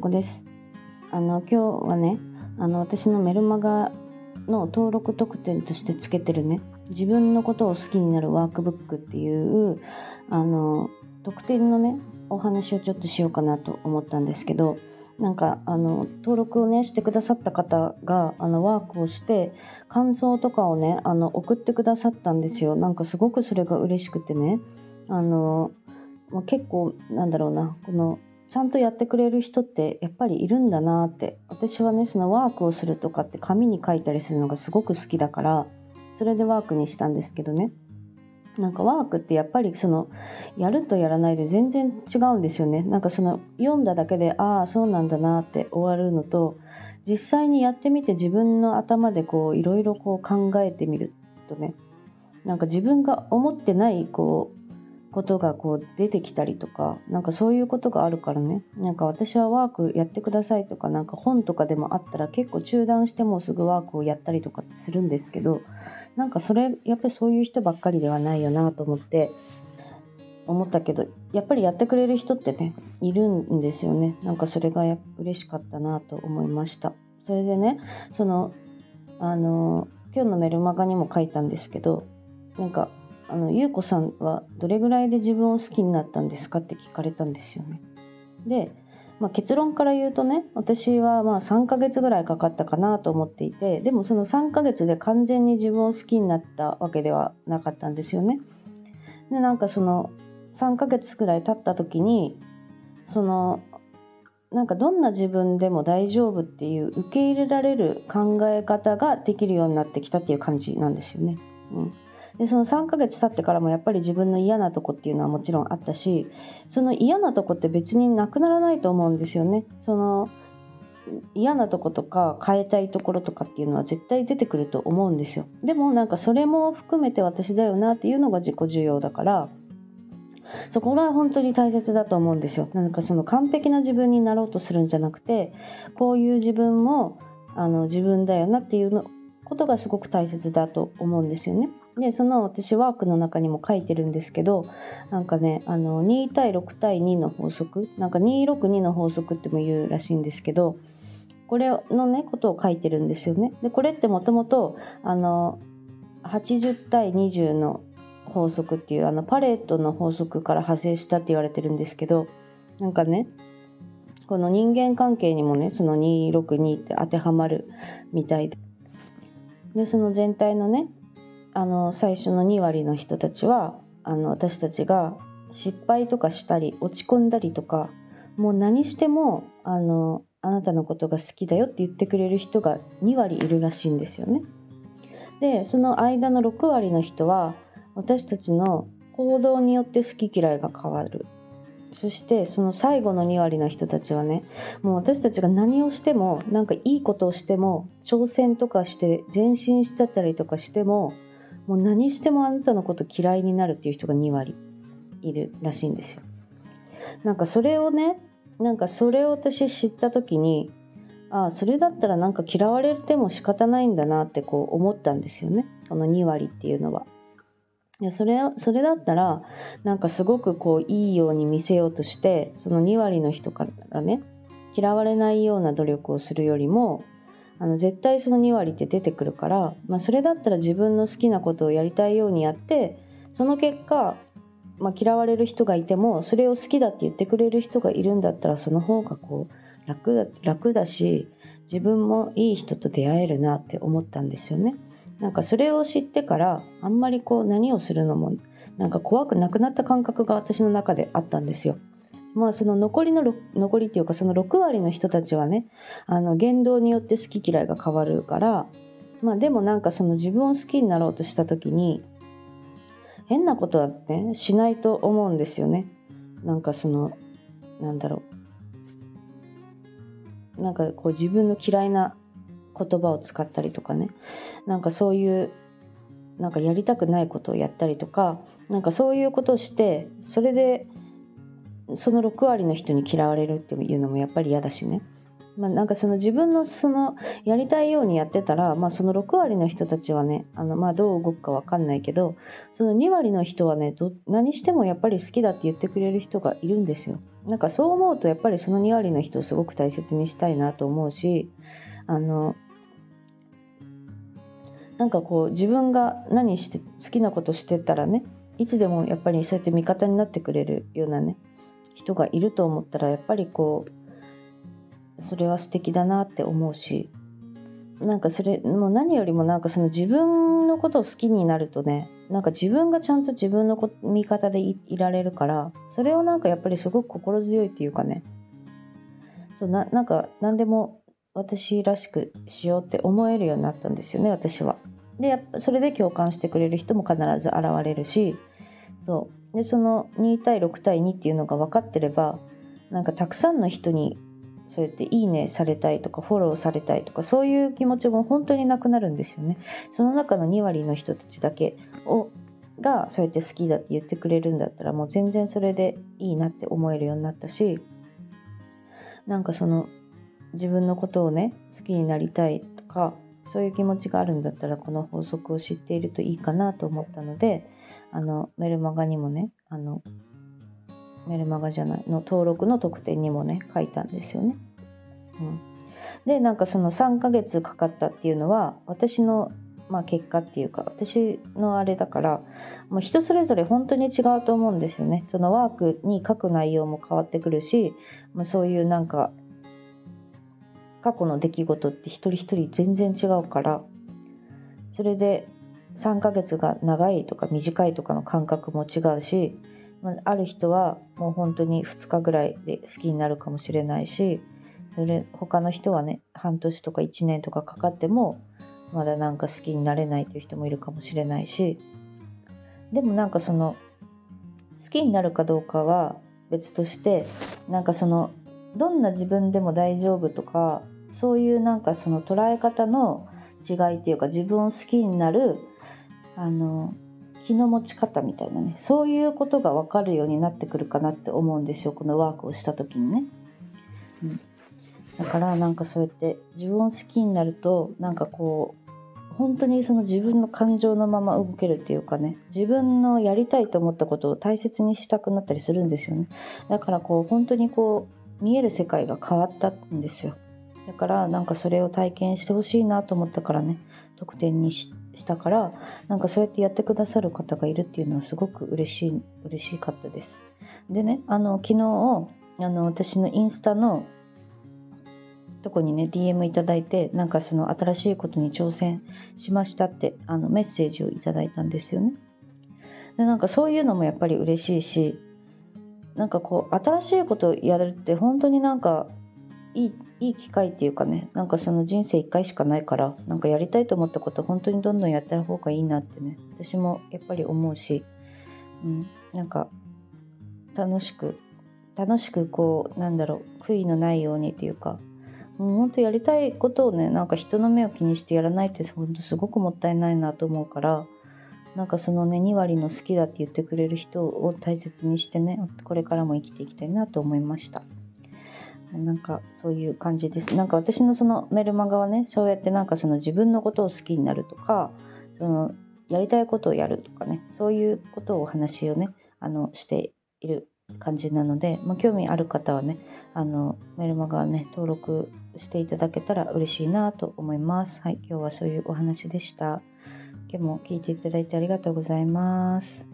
子です。あの今日はねあの私のメルマガの登録特典としてつけてるね。自分のことを好きになるワークブックっていうあの特典のねお話をちょっとしようかなと思ったんですけどなんかあの登録をねしてくださった方があのワークをして感想とかをねあの送ってくださったんですよ。なんかすごくそれが嬉しくてね。あのま結構なんだろうなこのちゃんとやってくれる人ってやっぱりいるんだなって。私はねそのワークをするとかって紙に書いたりするのがすごく好きだからそれでワークにしたんですけどね。なんかワークってやっぱりそのやるとやらないで全然違うんですよね。なんかその読んだだけでああそうなんだなって終わるのと実際にやってみて自分の頭でこういろいろこう考えてみるとねなんか自分が思ってないこうことがこう出てきたりとかなんかそういうことがあるからね。なんか私はワークやってくださいとかなんか本とかでもあったら結構中断してもすぐワークをやったりとかするんですけどなんかそれやっぱりそういう人ばっかりではないよなと思って思ったけどやっぱりやってくれる人ってねいるんですよね。なんかそれがや嬉しかったなと思いました。それでねそのあの今日のメルマガにも書いたんですけどなんかあの優子さんはどれぐらいで自分を好きになったんですかって聞かれたんですよね。で、まあ、結論から言うとね私はまあ3ヶ月ぐらいかかったかなと思っていてでもその3ヶ月で完全に自分を好きになったわけではなかったんですよね。でなんかその3ヶ月ぐらい経った時にそのなんかどんな自分でも大丈夫っていう受け入れられる考え方ができるようになってきたっていう感じなんですよね。うんでその3ヶ月経ってからもやっぱり自分の嫌なとこっていうのはもちろんあったしその嫌なとこって別になくならないと思うんですよね。その嫌なとことか変えたいところとかっていうのは絶対出てくると思うんですよ。でもなんかそれも含めて私だよなっていうのが自己需要だからそこが本当に大切だと思うんですよ。なんかその完璧な自分になろうとするんじゃなくてこういう自分もあの自分だよなっていうのことがすごく大切だと思うんですよね。でその私ワークの中にも書いてるんですけどなんかねあの2対6対2の法則なんか262の法則っても言うらしいんですけどこれのねことを書いてるんですよね。でこれってもともとあの80対20の法則っていうあのパレートの法則から派生したって言われてるんですけどなんかねこの人間関係にもねその262って当てはまるみたいででその全体のねあの最初の2割の人たちはあの私たちが失敗とかしたり落ち込んだりとかもう何してもあのあなたのことが好きだよって言ってくれる人が2割いるらしいんですよね。でその間の6割の人は私たちの行動によって好き嫌いが変わるそしてその最後の2割の人たちはねもう私たちが何をしてもなんかいいことをしても挑戦とかして前進しちゃったりとかしてももう何してもあなたのこと嫌いになるっていう人が2割いるらしいんですよ。なんかそれをねなんかそれを私知った時にああそれだったらなんか嫌われても仕方ないんだなってこう思ったんですよねこの2割っていうのは。いやそれそれだったらなんかすごくこういいように見せようとしてその2割の人からね嫌われないような努力をするよりもあの絶対その2割って出てくるから、まあ、それだったら自分の好きなことをやりたいようにやってその結果、まあ、嫌われる人がいてもそれを好きだって言ってくれる人がいるんだったらその方がこう楽だ楽だし自分もいい人と出会えるなって思ったんですよね。なんかそれを知ってからあんまりこう何をするのもなんか怖くなくなった感覚が私の中であったんですよ。まあその残りの残りっていうかその6割の人たちはねあの言動によって好き嫌いが変わるからまあでもなんかその自分を好きになろうとした時に変なことはねしないと思うんですよね。なんかそのなんだろうなんかこう自分の嫌いな言葉を使ったりとかねなんかそういうなんかやりたくないことをやったりとかなんかそういうことをしてそれでその6割の人に嫌われるっていうのもやっぱり嫌だしねまあ、なんかその自分のそのやりたいようにやってたら、まあ、その6割の人たちはねあのまあどう動くか分かんないけどその2割の人はねど何してもやっぱり好きだって言ってくれる人がいるんですよ。なんかそう思うとやっぱりその2割の人をすごく大切にしたいなと思うしあのなんかこう自分が何して好きなことしてたらねいつでもやっぱりそうやって味方になってくれるようなね人がいると思ったらやっぱりこうそれは素敵だなって思うしなんかそれもう何よりもなんかその自分のことを好きになるとねなんか自分がちゃんと自分の味方でいられるからそれをなんかやっぱりすごく心強いっていうかねそうななんか何でも私らしくしようって思えるようになったんですよね私は。でやっぱそれで共感してくれる人も必ず現れるしそうでその2対6対2っていうのが分かってればなんかたくさんの人にそうやっていいねされたいとかフォローされたいとかそういう気持ちも本当になくなるんですよね。その中の2割の人たちだけをがそうやって好きだって言ってくれるんだったらもう全然それでいいなって思えるようになったしなんかその自分のことをね好きになりたいとかそういう気持ちがあるんだったらこの法則を知っているといいかなと思ったのであのメルマガにもねあのメルマガじゃないの登録の特典にもね書いたんですよね。うん、でなんかその3ヶ月かかったっていうのは私の、まあ、結果っていうか私のあれだからもう人それぞれ本当に違うと思うんですよね。そのワークに書く内容も変わってくるし、まあ、そういうなんか過去の出来事って一人一人全然違うからそれで3ヶ月が長いとか短いとかの感覚も違うしある人はもう本当に2日ぐらいで好きになるかもしれないしそれ他の人はね半年とか1年とかかかってもまだなんか好きになれないという人もいるかもしれないしでもなんかその好きになるかどうかは別としてなんかそのどんな自分でも大丈夫とかそういうなんかその捉え方の違いっていうか自分を好きになるあの気の持ち方みたいなねそういうことが分かるようになってくるかなって思うんですよこのワークをした時にね。うん、だからなんかそうやって自分を好きになるとなんかこう本当にその自分の感情のまま動けるっていうかね自分のやりたいと思ったことを大切にしたくなったりするんですよね。だからこう本当にこう見える世界が変わったんですよ。だからなんかそれを体験してほしいなと思ったからね特典にしてしたからなんかそうやってやってくださる方がいるっていうのはすごく嬉しい嬉しかったです。でねあの昨日あの私のインスタのとこにね DM いただいてなんかその新しいことに挑戦しましたってあのメッセージをいただいたんですよね。でなんかそういうのもやっぱり嬉しいしなんかこう新しいことをやるって本当になんかいいいい機会っていうかねなんかその人生1回しかないからなんかやりたいと思ったこと本当にどんどんやった方がいいなってね私もやっぱり思うし、うん、なんか楽しく楽しくこうなんだろう悔いのないようにっていうかもう本当やりたいことをねなんか人の目を気にしてやらないって本当すごくもったいないなと思うからなんかそのね2割の好きだって言ってくれる人を大切にしてねこれからも生きていきたいなと思いました。なんかそういう感じです。なんか私のそのメルマガはね、そうやってなんかその自分のことを好きになるとか、そのやりたいことをやるとかね、そういうことをお話をね、あのしている感じなので、まあ、興味ある方はね、あのメルマガね、登録していただけたら嬉しいなと思います。はい、今日はそういうお話でした。今日も聞いていただいてありがとうございます。